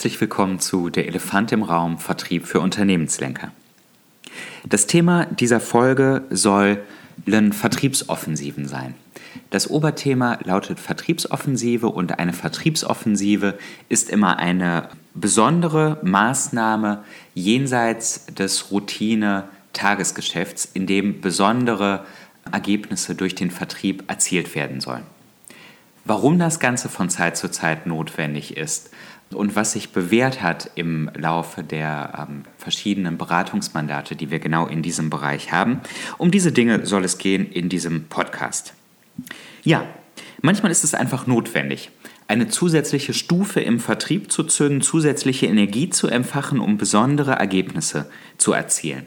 herzlich willkommen zu Der Elefant im Raum Vertrieb für Unternehmenslenker. Das Thema dieser Folge sollen Vertriebsoffensiven sein. Das Oberthema lautet Vertriebsoffensive und eine Vertriebsoffensive ist immer eine besondere Maßnahme jenseits des Routine-Tagesgeschäfts, in dem besondere Ergebnisse durch den Vertrieb erzielt werden sollen. Warum das Ganze von Zeit zu Zeit notwendig ist und was sich bewährt hat im Laufe der ähm, verschiedenen Beratungsmandate, die wir genau in diesem Bereich haben, um diese Dinge soll es gehen in diesem Podcast. Ja, manchmal ist es einfach notwendig, eine zusätzliche Stufe im Vertrieb zu zünden, zusätzliche Energie zu empfachen, um besondere Ergebnisse zu erzielen.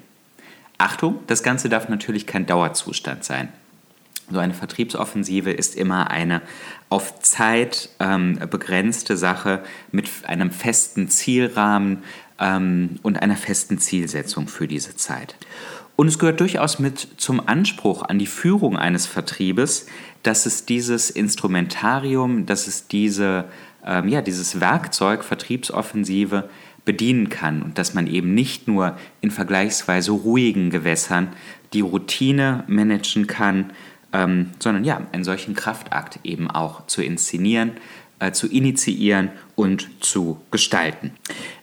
Achtung, das Ganze darf natürlich kein Dauerzustand sein. So eine Vertriebsoffensive ist immer eine auf Zeit ähm, begrenzte Sache mit einem festen Zielrahmen ähm, und einer festen Zielsetzung für diese Zeit. Und es gehört durchaus mit zum Anspruch an die Führung eines Vertriebes, dass es dieses Instrumentarium, dass es diese, ähm, ja, dieses Werkzeug Vertriebsoffensive bedienen kann und dass man eben nicht nur in vergleichsweise ruhigen Gewässern die Routine managen kann, ähm, sondern ja, einen solchen Kraftakt eben auch zu inszenieren, äh, zu initiieren und zu gestalten.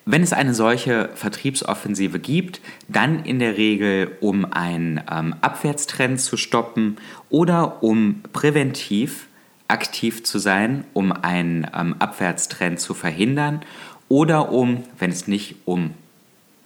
Wenn es eine solche Vertriebsoffensive gibt, dann in der Regel, um einen ähm, Abwärtstrend zu stoppen oder um präventiv aktiv zu sein, um einen ähm, Abwärtstrend zu verhindern oder um, wenn es nicht um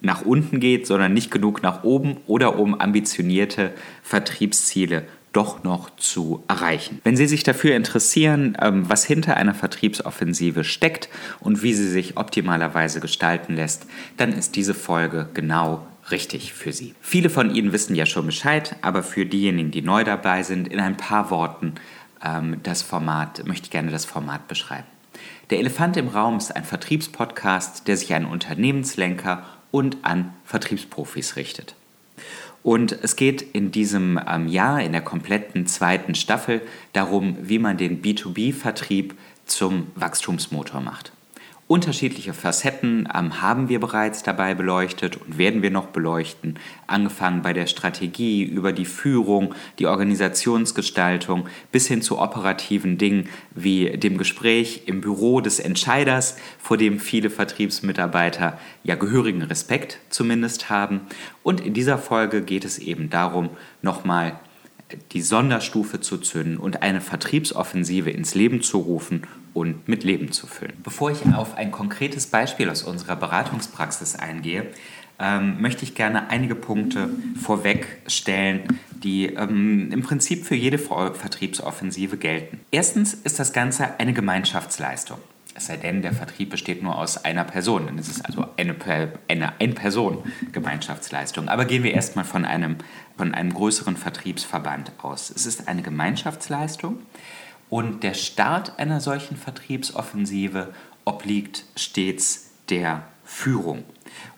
nach unten geht, sondern nicht genug nach oben oder um ambitionierte Vertriebsziele doch noch zu erreichen. Wenn Sie sich dafür interessieren, ähm, was hinter einer Vertriebsoffensive steckt und wie sie sich optimalerweise gestalten lässt, dann ist diese Folge genau richtig für Sie. Viele von Ihnen wissen ja schon Bescheid, aber für diejenigen, die neu dabei sind, in ein paar Worten ähm, das Format, möchte ich gerne das Format beschreiben. Der Elefant im Raum ist ein Vertriebspodcast, der sich an Unternehmenslenker und an Vertriebsprofis richtet. Und es geht in diesem ähm, Jahr, in der kompletten zweiten Staffel, darum, wie man den B2B-Vertrieb zum Wachstumsmotor macht. Unterschiedliche Facetten ähm, haben wir bereits dabei beleuchtet und werden wir noch beleuchten, angefangen bei der Strategie, über die Führung, die Organisationsgestaltung bis hin zu operativen Dingen wie dem Gespräch im Büro des Entscheiders, vor dem viele Vertriebsmitarbeiter ja gehörigen Respekt zumindest haben. Und in dieser Folge geht es eben darum, nochmal die Sonderstufe zu zünden und eine Vertriebsoffensive ins Leben zu rufen und mit Leben zu füllen. Bevor ich auf ein konkretes Beispiel aus unserer Beratungspraxis eingehe, ähm, möchte ich gerne einige Punkte vorwegstellen, die ähm, im Prinzip für jede Vertriebsoffensive gelten. Erstens ist das Ganze eine Gemeinschaftsleistung. Es sei denn, der Vertrieb besteht nur aus einer Person. Dann ist es also eine, eine Ein-Person-Gemeinschaftsleistung. Aber gehen wir erstmal von einem, von einem größeren Vertriebsverband aus. Es ist eine Gemeinschaftsleistung und der Start einer solchen Vertriebsoffensive obliegt stets der Führung.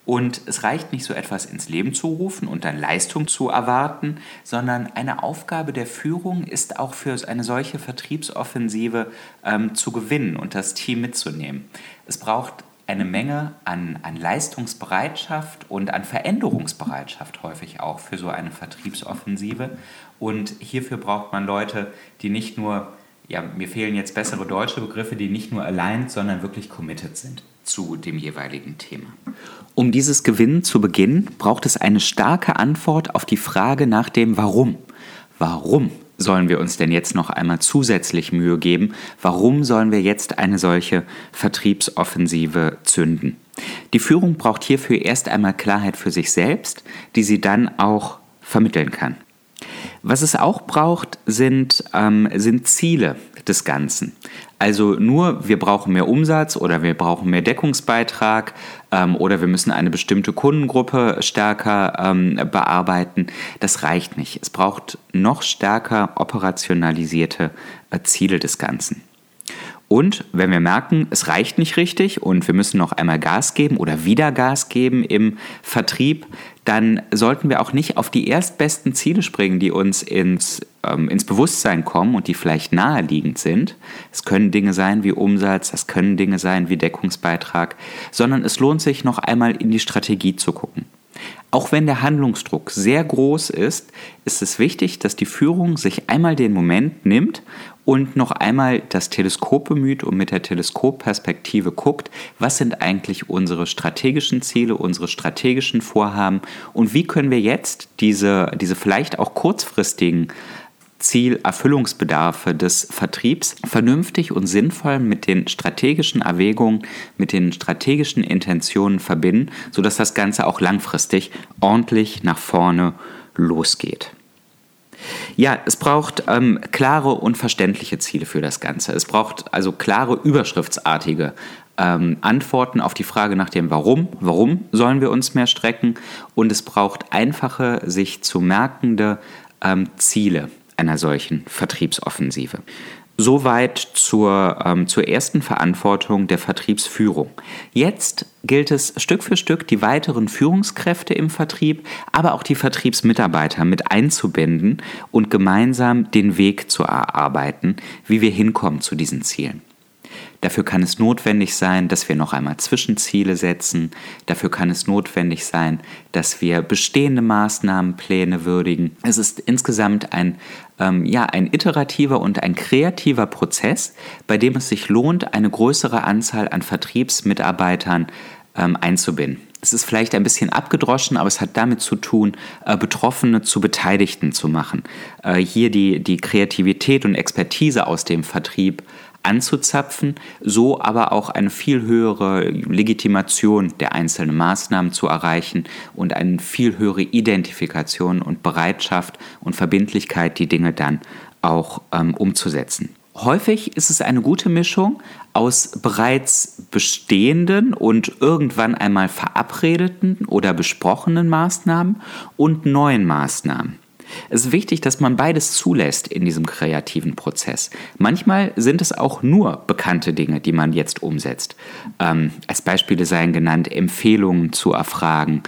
Und es reicht nicht so etwas ins Leben zu rufen und dann Leistung zu erwarten, sondern eine Aufgabe der Führung ist auch für eine solche Vertriebsoffensive ähm, zu gewinnen und das Team mitzunehmen. Es braucht eine Menge an, an Leistungsbereitschaft und an Veränderungsbereitschaft häufig auch für so eine Vertriebsoffensive. Und hierfür braucht man Leute, die nicht nur, ja, mir fehlen jetzt bessere deutsche Begriffe, die nicht nur aligned, sondern wirklich committed sind zu dem jeweiligen Thema. Um dieses Gewinnen zu beginnen, braucht es eine starke Antwort auf die Frage nach dem Warum. Warum sollen wir uns denn jetzt noch einmal zusätzlich Mühe geben? Warum sollen wir jetzt eine solche Vertriebsoffensive zünden? Die Führung braucht hierfür erst einmal Klarheit für sich selbst, die sie dann auch vermitteln kann. Was es auch braucht, sind, ähm, sind Ziele des Ganzen. Also nur, wir brauchen mehr Umsatz oder wir brauchen mehr Deckungsbeitrag ähm, oder wir müssen eine bestimmte Kundengruppe stärker ähm, bearbeiten. Das reicht nicht. Es braucht noch stärker operationalisierte äh, Ziele des Ganzen. Und wenn wir merken, es reicht nicht richtig und wir müssen noch einmal Gas geben oder wieder Gas geben im Vertrieb, dann sollten wir auch nicht auf die erstbesten Ziele springen, die uns ins, ähm, ins Bewusstsein kommen und die vielleicht naheliegend sind. Es können Dinge sein wie Umsatz, es können Dinge sein wie Deckungsbeitrag, sondern es lohnt sich noch einmal in die Strategie zu gucken. Auch wenn der Handlungsdruck sehr groß ist, ist es wichtig, dass die Führung sich einmal den Moment nimmt und noch einmal das Teleskop bemüht und mit der Teleskopperspektive guckt, was sind eigentlich unsere strategischen Ziele, unsere strategischen Vorhaben und wie können wir jetzt diese, diese vielleicht auch kurzfristigen Zielerfüllungsbedarfe des Vertriebs vernünftig und sinnvoll mit den strategischen Erwägungen, mit den strategischen Intentionen verbinden, sodass das Ganze auch langfristig ordentlich nach vorne losgeht. Ja, es braucht ähm, klare und verständliche Ziele für das Ganze. Es braucht also klare, überschriftsartige ähm, Antworten auf die Frage nach dem Warum. Warum sollen wir uns mehr strecken? Und es braucht einfache, sich zu merkende ähm, Ziele einer solchen Vertriebsoffensive. Soweit zur, ähm, zur ersten Verantwortung der Vertriebsführung. Jetzt gilt es Stück für Stück, die weiteren Führungskräfte im Vertrieb, aber auch die Vertriebsmitarbeiter mit einzubinden und gemeinsam den Weg zu erarbeiten, wie wir hinkommen zu diesen Zielen. Dafür kann es notwendig sein, dass wir noch einmal Zwischenziele setzen. Dafür kann es notwendig sein, dass wir bestehende Maßnahmenpläne würdigen. Es ist insgesamt ein, ähm, ja, ein iterativer und ein kreativer Prozess, bei dem es sich lohnt, eine größere Anzahl an Vertriebsmitarbeitern ähm, einzubinden. Es ist vielleicht ein bisschen abgedroschen, aber es hat damit zu tun, äh, Betroffene zu Beteiligten zu machen. Äh, hier die, die Kreativität und Expertise aus dem Vertrieb anzuzapfen, so aber auch eine viel höhere Legitimation der einzelnen Maßnahmen zu erreichen und eine viel höhere Identifikation und Bereitschaft und Verbindlichkeit, die Dinge dann auch ähm, umzusetzen. Häufig ist es eine gute Mischung aus bereits bestehenden und irgendwann einmal verabredeten oder besprochenen Maßnahmen und neuen Maßnahmen. Es ist wichtig, dass man beides zulässt in diesem kreativen Prozess. Manchmal sind es auch nur bekannte Dinge, die man jetzt umsetzt. Ähm, als Beispiele seien genannt, Empfehlungen zu erfragen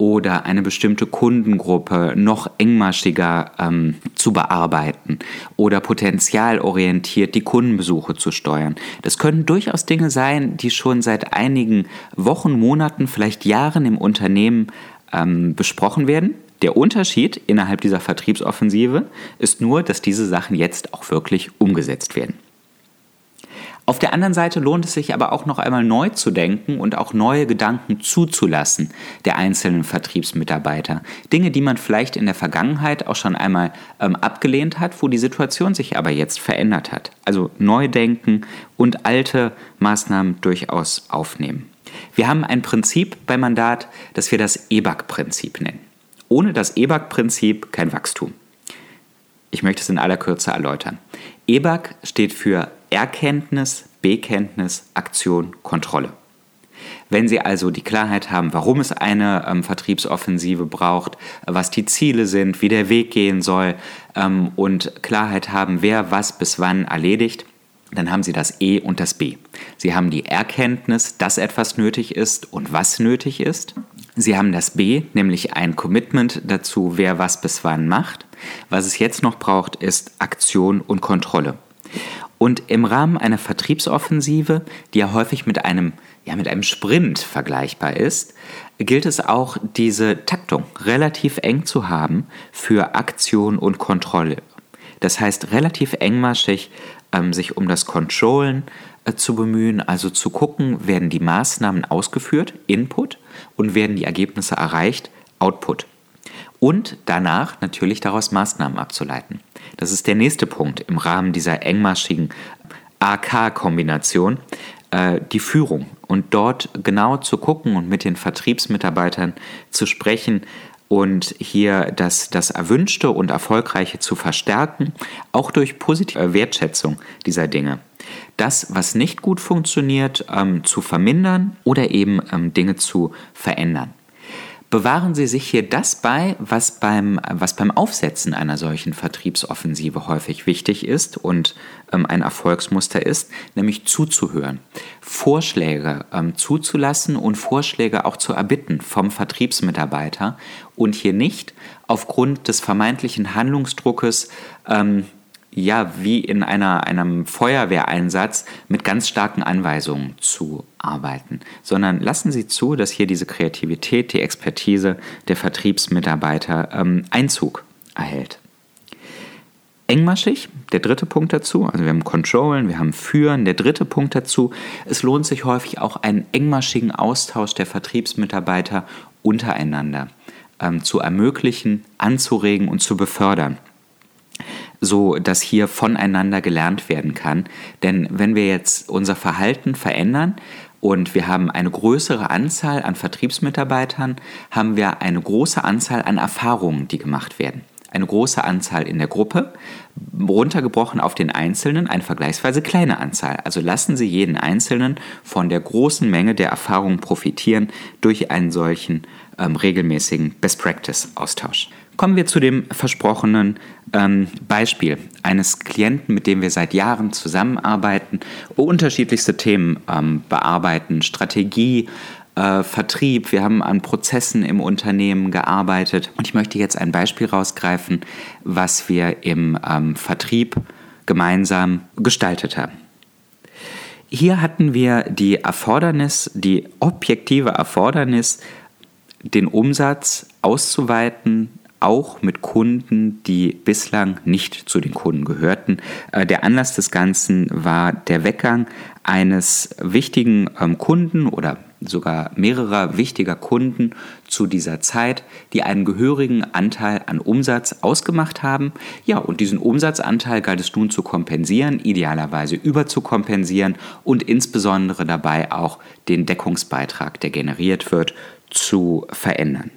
oder eine bestimmte Kundengruppe noch engmaschiger ähm, zu bearbeiten oder potenzialorientiert die Kundenbesuche zu steuern. Das können durchaus Dinge sein, die schon seit einigen Wochen, Monaten, vielleicht Jahren im Unternehmen ähm, besprochen werden, der Unterschied innerhalb dieser Vertriebsoffensive ist nur, dass diese Sachen jetzt auch wirklich umgesetzt werden. Auf der anderen Seite lohnt es sich aber auch noch einmal neu zu denken und auch neue Gedanken zuzulassen der einzelnen Vertriebsmitarbeiter. Dinge, die man vielleicht in der Vergangenheit auch schon einmal ähm, abgelehnt hat, wo die Situation sich aber jetzt verändert hat. Also neu denken und alte Maßnahmen durchaus aufnehmen. Wir haben ein Prinzip beim Mandat, das wir das EBAC-Prinzip nennen. Ohne das EBAC-Prinzip kein Wachstum. Ich möchte es in aller Kürze erläutern. EBAC steht für Erkenntnis, Bekenntnis, Aktion, Kontrolle. Wenn Sie also die Klarheit haben, warum es eine ähm, Vertriebsoffensive braucht, was die Ziele sind, wie der Weg gehen soll ähm, und Klarheit haben, wer was bis wann erledigt, dann haben Sie das E und das B. Sie haben die Erkenntnis, dass etwas nötig ist und was nötig ist. Sie haben das B, nämlich ein Commitment dazu, wer was bis wann macht. Was es jetzt noch braucht, ist Aktion und Kontrolle. Und im Rahmen einer Vertriebsoffensive, die ja häufig mit einem, ja, mit einem Sprint vergleichbar ist, gilt es auch, diese Taktung relativ eng zu haben für Aktion und Kontrolle. Das heißt, relativ engmaschig ähm, sich um das Controllen äh, zu bemühen, also zu gucken, werden die Maßnahmen ausgeführt, Input, und werden die Ergebnisse erreicht, Output. Und danach natürlich daraus Maßnahmen abzuleiten. Das ist der nächste Punkt im Rahmen dieser engmaschigen AK-Kombination, äh, die Führung. Und dort genau zu gucken und mit den Vertriebsmitarbeitern zu sprechen, und hier das, das Erwünschte und Erfolgreiche zu verstärken, auch durch positive Wertschätzung dieser Dinge. Das, was nicht gut funktioniert, ähm, zu vermindern oder eben ähm, Dinge zu verändern. Bewahren Sie sich hier das bei, was beim, was beim Aufsetzen einer solchen Vertriebsoffensive häufig wichtig ist und ähm, ein Erfolgsmuster ist, nämlich zuzuhören, Vorschläge ähm, zuzulassen und Vorschläge auch zu erbitten vom Vertriebsmitarbeiter und hier nicht aufgrund des vermeintlichen Handlungsdruckes ähm, ja, wie in einer, einem Feuerwehreinsatz mit ganz starken Anweisungen zu arbeiten, sondern lassen Sie zu, dass hier diese Kreativität, die Expertise der Vertriebsmitarbeiter ähm, Einzug erhält. Engmaschig, der dritte Punkt dazu, also wir haben Controllen, wir haben Führen, der dritte Punkt dazu, es lohnt sich häufig auch einen engmaschigen Austausch der Vertriebsmitarbeiter untereinander ähm, zu ermöglichen, anzuregen und zu befördern so dass hier voneinander gelernt werden kann. Denn wenn wir jetzt unser Verhalten verändern und wir haben eine größere Anzahl an Vertriebsmitarbeitern, haben wir eine große Anzahl an Erfahrungen, die gemacht werden. Eine große Anzahl in der Gruppe, runtergebrochen auf den Einzelnen, eine vergleichsweise kleine Anzahl. Also lassen Sie jeden Einzelnen von der großen Menge der Erfahrungen profitieren durch einen solchen ähm, regelmäßigen Best-Practice-Austausch. Kommen wir zu dem versprochenen ähm, Beispiel eines Klienten, mit dem wir seit Jahren zusammenarbeiten, unterschiedlichste Themen ähm, bearbeiten, Strategie, äh, Vertrieb, wir haben an Prozessen im Unternehmen gearbeitet. Und ich möchte jetzt ein Beispiel rausgreifen, was wir im ähm, Vertrieb gemeinsam gestaltet haben. Hier hatten wir die Erfordernis, die objektive Erfordernis, den Umsatz auszuweiten auch mit Kunden, die bislang nicht zu den Kunden gehörten. Äh, der Anlass des Ganzen war der Weggang eines wichtigen ähm, Kunden oder sogar mehrerer wichtiger Kunden zu dieser Zeit, die einen gehörigen Anteil an Umsatz ausgemacht haben. Ja, und diesen Umsatzanteil galt es nun zu kompensieren, idealerweise überzukompensieren und insbesondere dabei auch den Deckungsbeitrag, der generiert wird, zu verändern.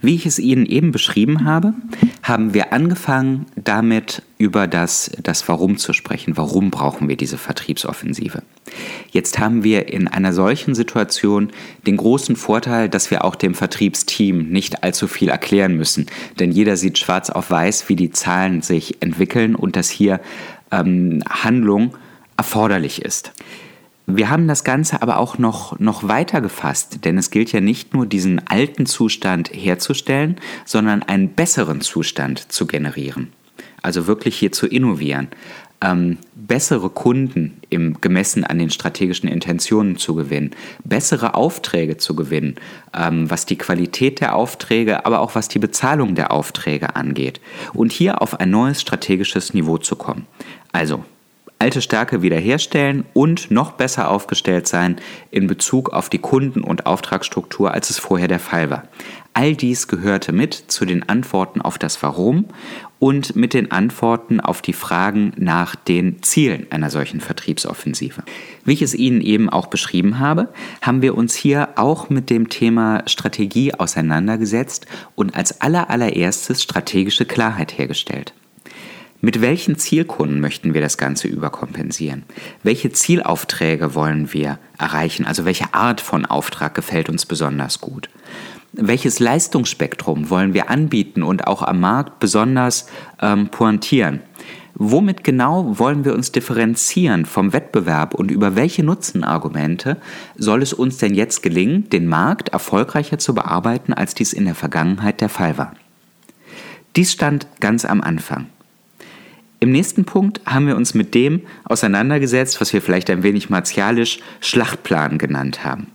Wie ich es Ihnen eben beschrieben habe, haben wir angefangen damit über das, das Warum zu sprechen. Warum brauchen wir diese Vertriebsoffensive? Jetzt haben wir in einer solchen Situation den großen Vorteil, dass wir auch dem Vertriebsteam nicht allzu viel erklären müssen. Denn jeder sieht schwarz auf weiß, wie die Zahlen sich entwickeln und dass hier ähm, Handlung erforderlich ist. Wir haben das Ganze aber auch noch, noch weiter gefasst, denn es gilt ja nicht nur diesen alten Zustand herzustellen, sondern einen besseren Zustand zu generieren. Also wirklich hier zu innovieren, ähm, bessere Kunden im gemessen an den strategischen Intentionen zu gewinnen, bessere Aufträge zu gewinnen, ähm, was die Qualität der Aufträge, aber auch was die Bezahlung der Aufträge angeht und hier auf ein neues strategisches Niveau zu kommen. Also alte Stärke wiederherstellen und noch besser aufgestellt sein in Bezug auf die Kunden- und Auftragsstruktur, als es vorher der Fall war. All dies gehörte mit zu den Antworten auf das Warum und mit den Antworten auf die Fragen nach den Zielen einer solchen Vertriebsoffensive. Wie ich es Ihnen eben auch beschrieben habe, haben wir uns hier auch mit dem Thema Strategie auseinandergesetzt und als allerallererstes strategische Klarheit hergestellt. Mit welchen Zielkunden möchten wir das Ganze überkompensieren? Welche Zielaufträge wollen wir erreichen? Also welche Art von Auftrag gefällt uns besonders gut? Welches Leistungsspektrum wollen wir anbieten und auch am Markt besonders ähm, pointieren? Womit genau wollen wir uns differenzieren vom Wettbewerb und über welche Nutzenargumente soll es uns denn jetzt gelingen, den Markt erfolgreicher zu bearbeiten, als dies in der Vergangenheit der Fall war? Dies stand ganz am Anfang. Im nächsten Punkt haben wir uns mit dem auseinandergesetzt, was wir vielleicht ein wenig martialisch Schlachtplan genannt haben.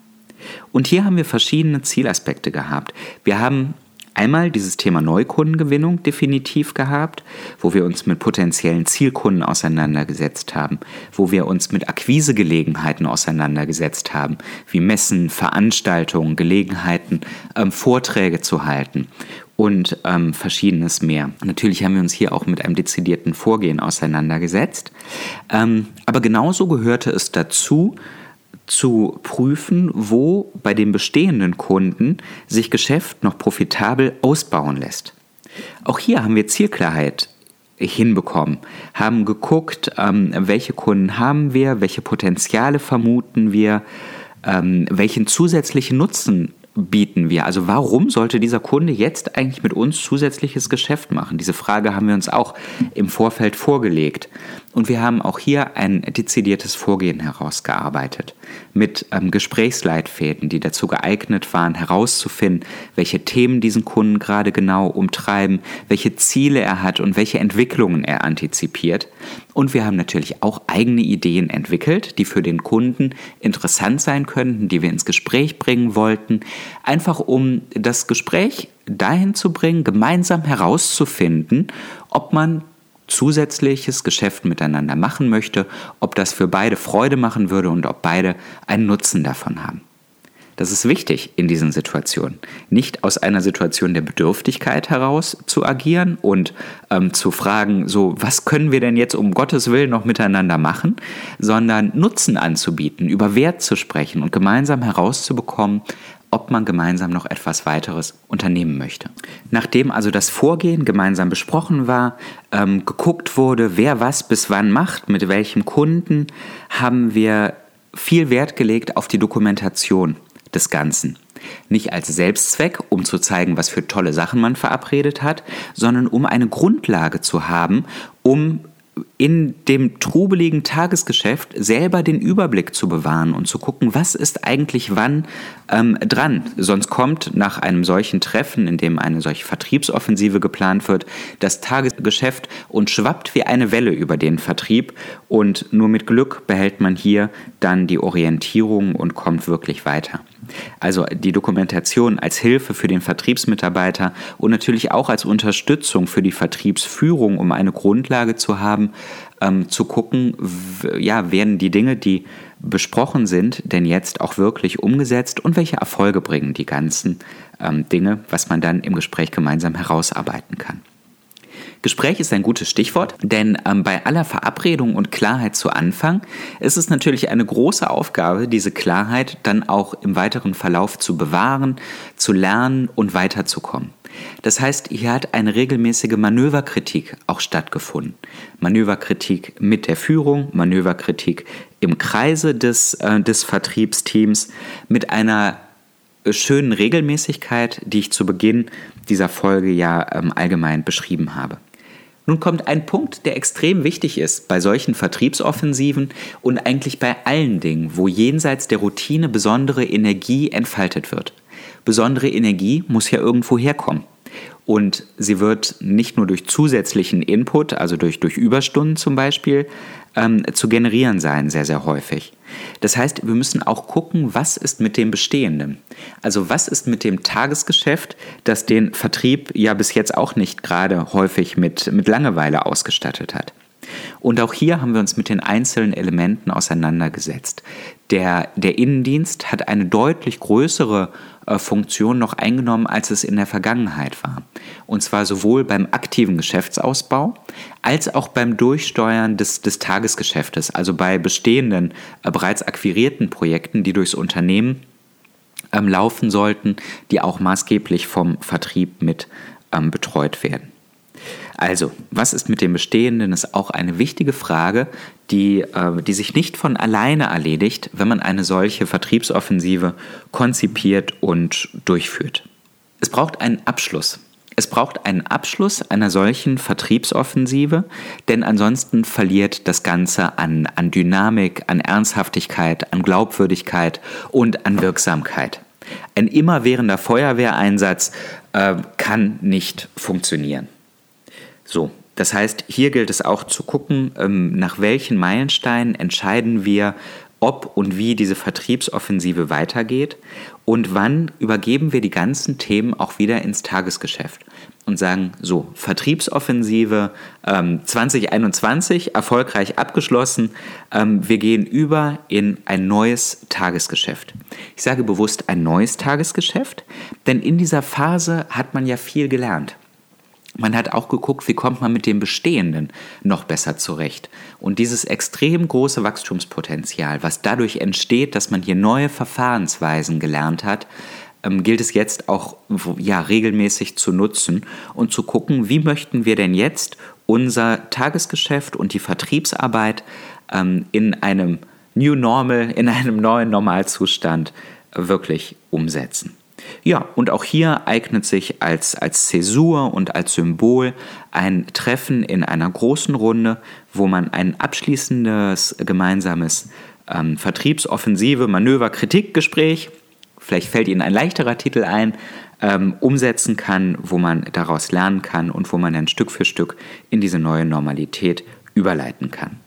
Und hier haben wir verschiedene Zielaspekte gehabt. Wir haben einmal dieses Thema Neukundengewinnung definitiv gehabt, wo wir uns mit potenziellen Zielkunden auseinandergesetzt haben, wo wir uns mit Akquisegelegenheiten auseinandergesetzt haben, wie Messen, Veranstaltungen, Gelegenheiten, ähm, Vorträge zu halten und ähm, verschiedenes mehr. Natürlich haben wir uns hier auch mit einem dezidierten Vorgehen auseinandergesetzt. Ähm, aber genauso gehörte es dazu, zu prüfen, wo bei den bestehenden Kunden sich Geschäft noch profitabel ausbauen lässt. Auch hier haben wir Zielklarheit hinbekommen, haben geguckt, ähm, welche Kunden haben wir, welche Potenziale vermuten wir, ähm, welchen zusätzlichen Nutzen bieten wir? Also warum sollte dieser Kunde jetzt eigentlich mit uns zusätzliches Geschäft machen? Diese Frage haben wir uns auch im Vorfeld vorgelegt. Und wir haben auch hier ein dezidiertes Vorgehen herausgearbeitet mit ähm, Gesprächsleitfäden, die dazu geeignet waren, herauszufinden, welche Themen diesen Kunden gerade genau umtreiben, welche Ziele er hat und welche Entwicklungen er antizipiert. Und wir haben natürlich auch eigene Ideen entwickelt, die für den Kunden interessant sein könnten, die wir ins Gespräch bringen wollten, einfach um das Gespräch dahin zu bringen, gemeinsam herauszufinden, ob man zusätzliches Geschäft miteinander machen möchte, ob das für beide Freude machen würde und ob beide einen Nutzen davon haben. Das ist wichtig in diesen Situationen. Nicht aus einer Situation der Bedürftigkeit heraus zu agieren und ähm, zu fragen, so, was können wir denn jetzt um Gottes Willen noch miteinander machen, sondern Nutzen anzubieten, über Wert zu sprechen und gemeinsam herauszubekommen, ob man gemeinsam noch etwas weiteres unternehmen möchte. Nachdem also das Vorgehen gemeinsam besprochen war, ähm, geguckt wurde, wer was bis wann macht, mit welchem Kunden, haben wir viel Wert gelegt auf die Dokumentation des Ganzen. Nicht als Selbstzweck, um zu zeigen, was für tolle Sachen man verabredet hat, sondern um eine Grundlage zu haben, um in dem trubeligen Tagesgeschäft selber den Überblick zu bewahren und zu gucken, was ist eigentlich wann ähm, dran. Sonst kommt nach einem solchen Treffen, in dem eine solche Vertriebsoffensive geplant wird, das Tagesgeschäft und schwappt wie eine Welle über den Vertrieb und nur mit Glück behält man hier dann die Orientierung und kommt wirklich weiter. Also die Dokumentation als Hilfe für den Vertriebsmitarbeiter und natürlich auch als Unterstützung für die Vertriebsführung, um eine Grundlage zu haben, ähm, zu gucken, ja, werden die Dinge, die besprochen sind, denn jetzt auch wirklich umgesetzt und welche Erfolge bringen die ganzen ähm, Dinge, was man dann im Gespräch gemeinsam herausarbeiten kann. Gespräch ist ein gutes Stichwort, denn ähm, bei aller Verabredung und Klarheit zu Anfang ist es natürlich eine große Aufgabe, diese Klarheit dann auch im weiteren Verlauf zu bewahren, zu lernen und weiterzukommen. Das heißt, hier hat eine regelmäßige Manöverkritik auch stattgefunden. Manöverkritik mit der Führung, Manöverkritik im Kreise des, äh, des Vertriebsteams mit einer schönen Regelmäßigkeit, die ich zu Beginn dieser Folge ja ähm, allgemein beschrieben habe. Nun kommt ein Punkt, der extrem wichtig ist bei solchen Vertriebsoffensiven und eigentlich bei allen Dingen, wo jenseits der Routine besondere Energie entfaltet wird. Besondere Energie muss ja irgendwo herkommen. Und sie wird nicht nur durch zusätzlichen Input, also durch, durch Überstunden zum Beispiel, ähm, zu generieren sein, sehr, sehr häufig. Das heißt, wir müssen auch gucken, was ist mit dem Bestehenden. Also was ist mit dem Tagesgeschäft, das den Vertrieb ja bis jetzt auch nicht gerade häufig mit, mit Langeweile ausgestattet hat. Und auch hier haben wir uns mit den einzelnen Elementen auseinandergesetzt. Der, der Innendienst hat eine deutlich größere äh, Funktion noch eingenommen, als es in der Vergangenheit war. Und zwar sowohl beim aktiven Geschäftsausbau als auch beim Durchsteuern des, des Tagesgeschäftes, also bei bestehenden, äh, bereits akquirierten Projekten, die durchs Unternehmen ähm, laufen sollten, die auch maßgeblich vom Vertrieb mit ähm, betreut werden. Also, was ist mit dem Bestehenden, ist auch eine wichtige Frage, die, äh, die sich nicht von alleine erledigt, wenn man eine solche Vertriebsoffensive konzipiert und durchführt. Es braucht einen Abschluss. Es braucht einen Abschluss einer solchen Vertriebsoffensive, denn ansonsten verliert das Ganze an, an Dynamik, an Ernsthaftigkeit, an Glaubwürdigkeit und an Wirksamkeit. Ein immerwährender Feuerwehreinsatz äh, kann nicht funktionieren. So, das heißt, hier gilt es auch zu gucken, ähm, nach welchen Meilensteinen entscheiden wir, ob und wie diese Vertriebsoffensive weitergeht und wann übergeben wir die ganzen Themen auch wieder ins Tagesgeschäft und sagen, so, Vertriebsoffensive ähm, 2021 erfolgreich abgeschlossen, ähm, wir gehen über in ein neues Tagesgeschäft. Ich sage bewusst ein neues Tagesgeschäft, denn in dieser Phase hat man ja viel gelernt. Man hat auch geguckt, wie kommt man mit dem Bestehenden noch besser zurecht. Und dieses extrem große Wachstumspotenzial, was dadurch entsteht, dass man hier neue Verfahrensweisen gelernt hat, ähm, gilt es jetzt auch ja, regelmäßig zu nutzen und zu gucken, wie möchten wir denn jetzt unser Tagesgeschäft und die Vertriebsarbeit ähm, in einem New Normal, in einem neuen Normalzustand wirklich umsetzen. Ja, und auch hier eignet sich als, als Zäsur und als Symbol ein Treffen in einer großen Runde, wo man ein abschließendes gemeinsames ähm, Vertriebsoffensive, Manöver, Kritikgespräch, vielleicht fällt Ihnen ein leichterer Titel ein, ähm, umsetzen kann, wo man daraus lernen kann und wo man dann Stück für Stück in diese neue Normalität überleiten kann.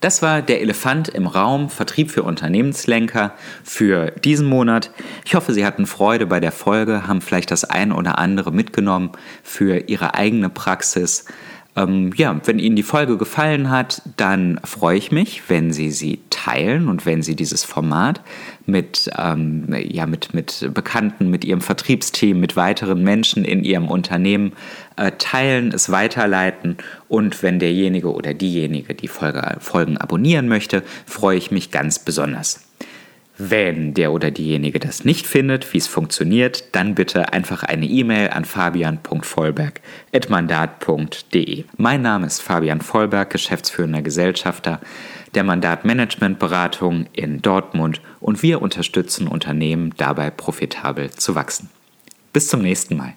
Das war der Elefant im Raum, Vertrieb für Unternehmenslenker für diesen Monat. Ich hoffe, Sie hatten Freude bei der Folge, haben vielleicht das ein oder andere mitgenommen für Ihre eigene Praxis. Ähm, ja, wenn Ihnen die Folge gefallen hat, dann freue ich mich, wenn Sie sie teilen und wenn Sie dieses Format mit, ähm, ja, mit, mit Bekannten, mit Ihrem Vertriebsteam, mit weiteren Menschen in Ihrem Unternehmen äh, teilen, es weiterleiten und wenn derjenige oder diejenige die Folge, Folgen abonnieren möchte, freue ich mich ganz besonders. Wenn der oder diejenige das nicht findet, wie es funktioniert, dann bitte einfach eine E-Mail an fabian.vollberg.mandat.de. Mein Name ist Fabian Vollberg, geschäftsführender Gesellschafter der Mandatmanagementberatung in Dortmund und wir unterstützen Unternehmen dabei profitabel zu wachsen. Bis zum nächsten Mal.